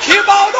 Keep.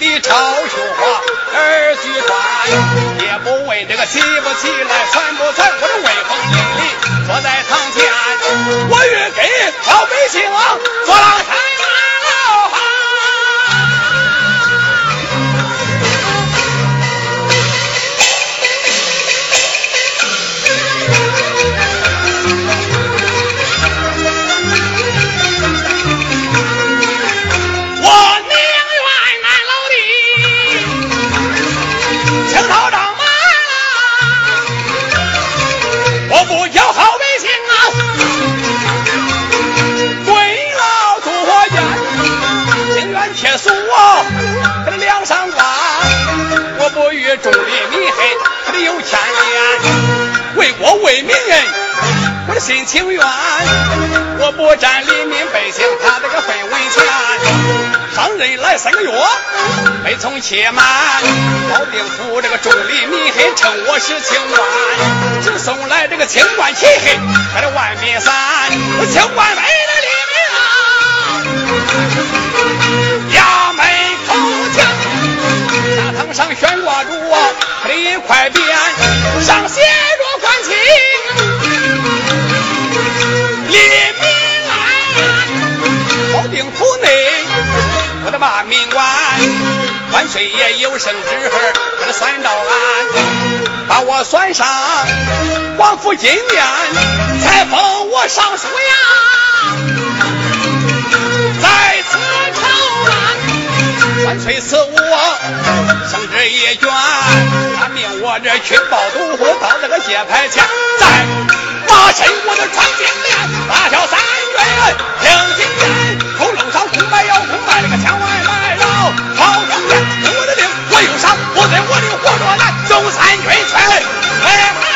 的超绣花儿句传，也不为这个起不起来，传不传，我这威风凛凛坐在堂前，我欲给老百姓做心情愿，我不占黎民百姓他这个分文钱。上任来三个月，没从且满，保定府这个众里民黑称我是清官，只送来这个清官旗黑，他的万民伞，我清官为了黎民啊。上悬挂着他的一块匾，上写着“官清民安”。保定府内，我的把民官，万岁爷有生之儿，他的算到俺，把我算上王府金殿，才封我尚书呀。安，万岁赐我。生之一卷，他命我这去报都到这个界牌前，再马身我的穿金链，大小三军听金言，头楼上空白腰，空白那个千万百绕，好中间听我的令，我有伤不对，我的活着难，中三军全来，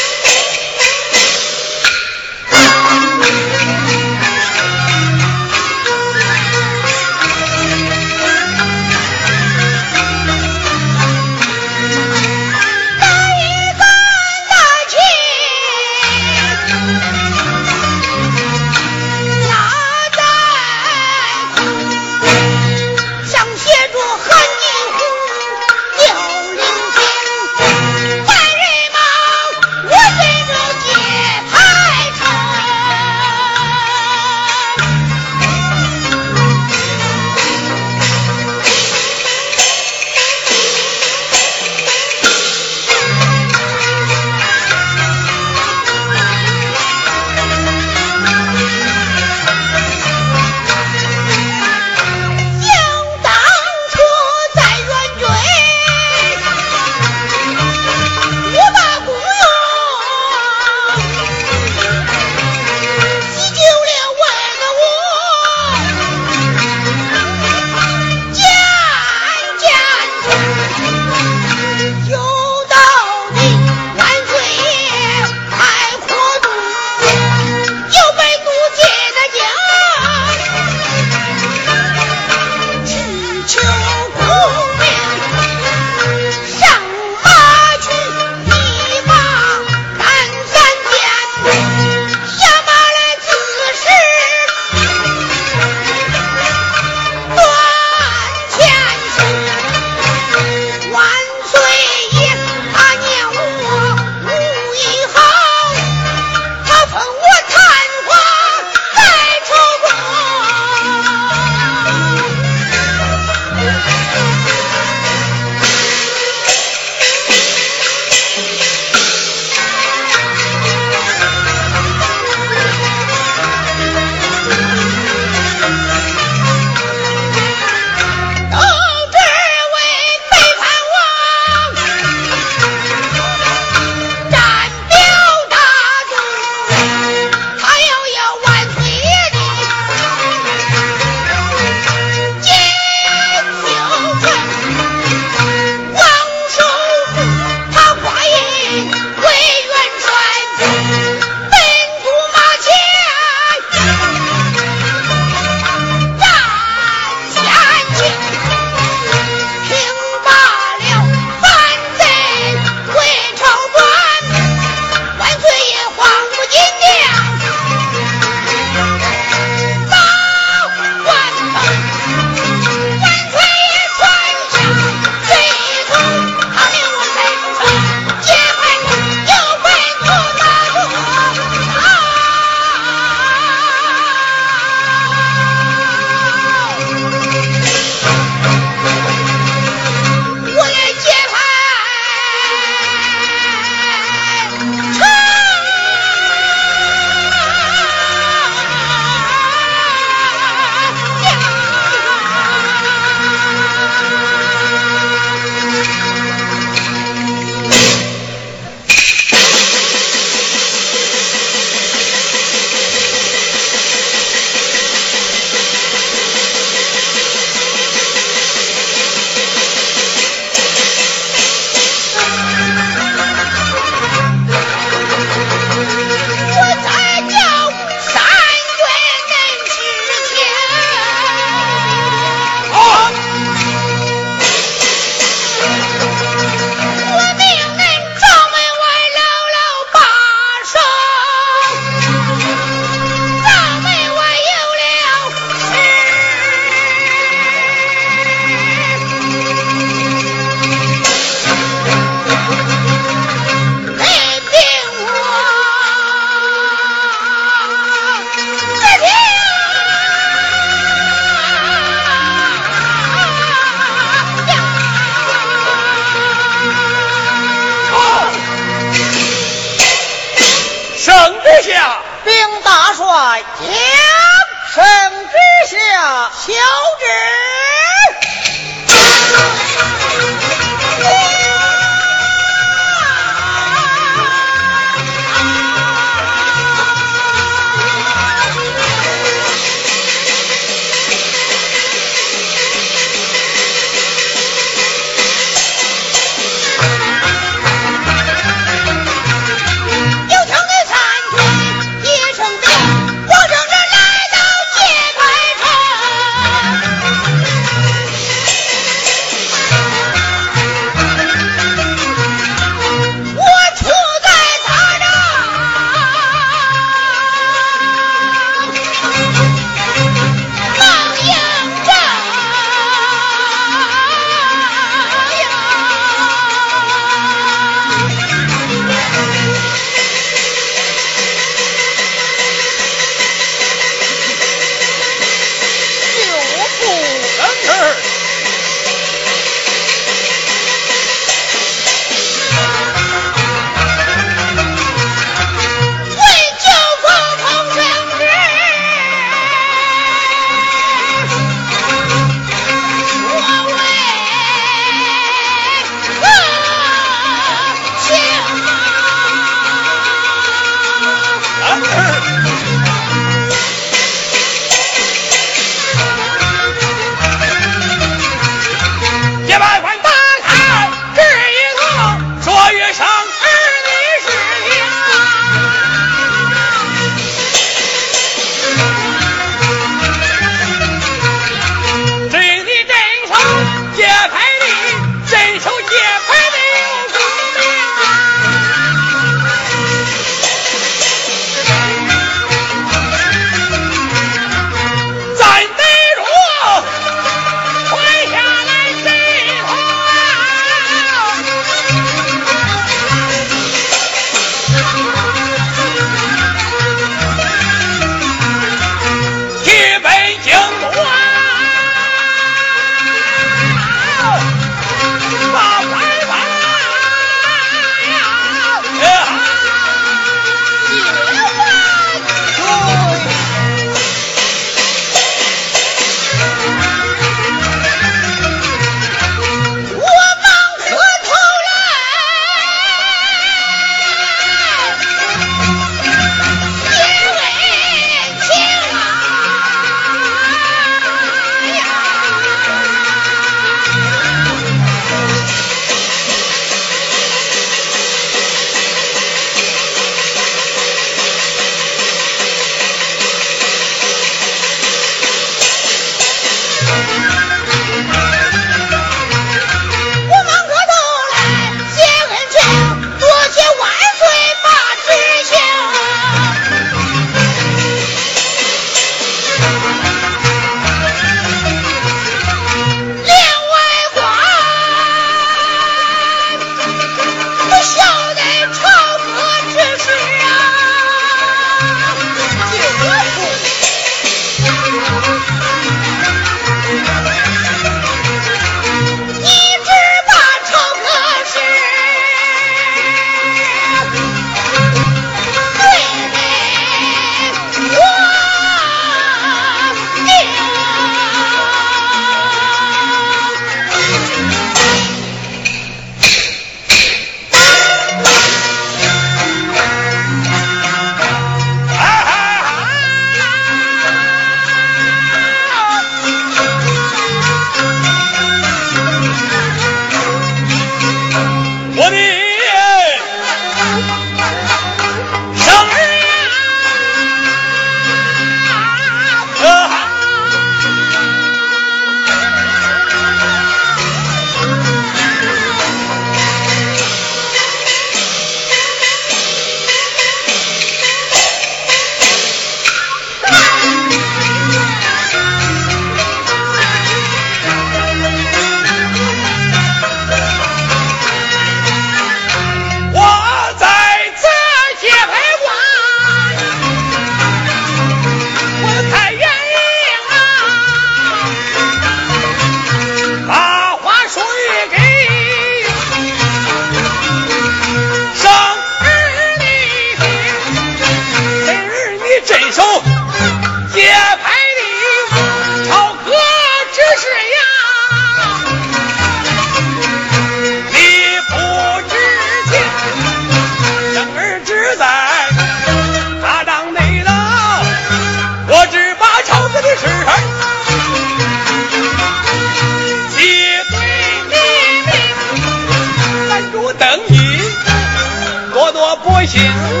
谢。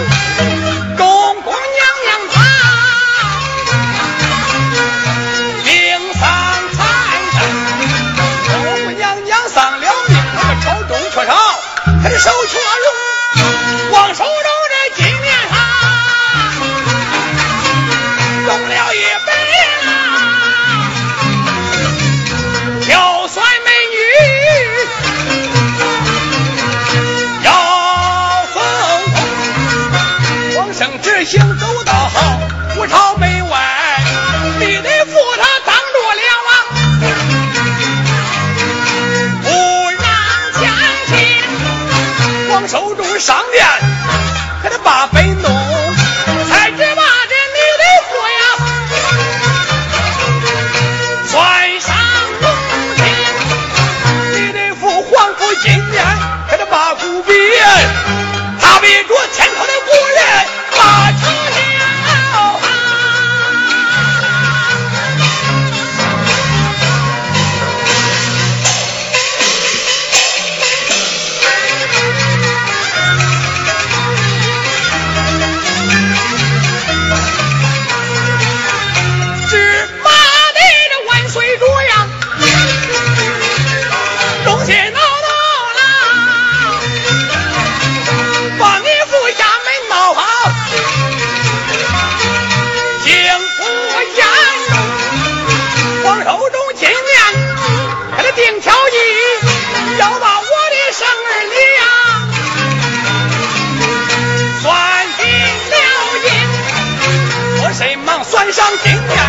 正直行走到好不朝门外你得扶他当着梁王不让将军光守住上殿给他把本弄才你得扶呀上龙你得扶皇金他把骨比他比着乾上庭啊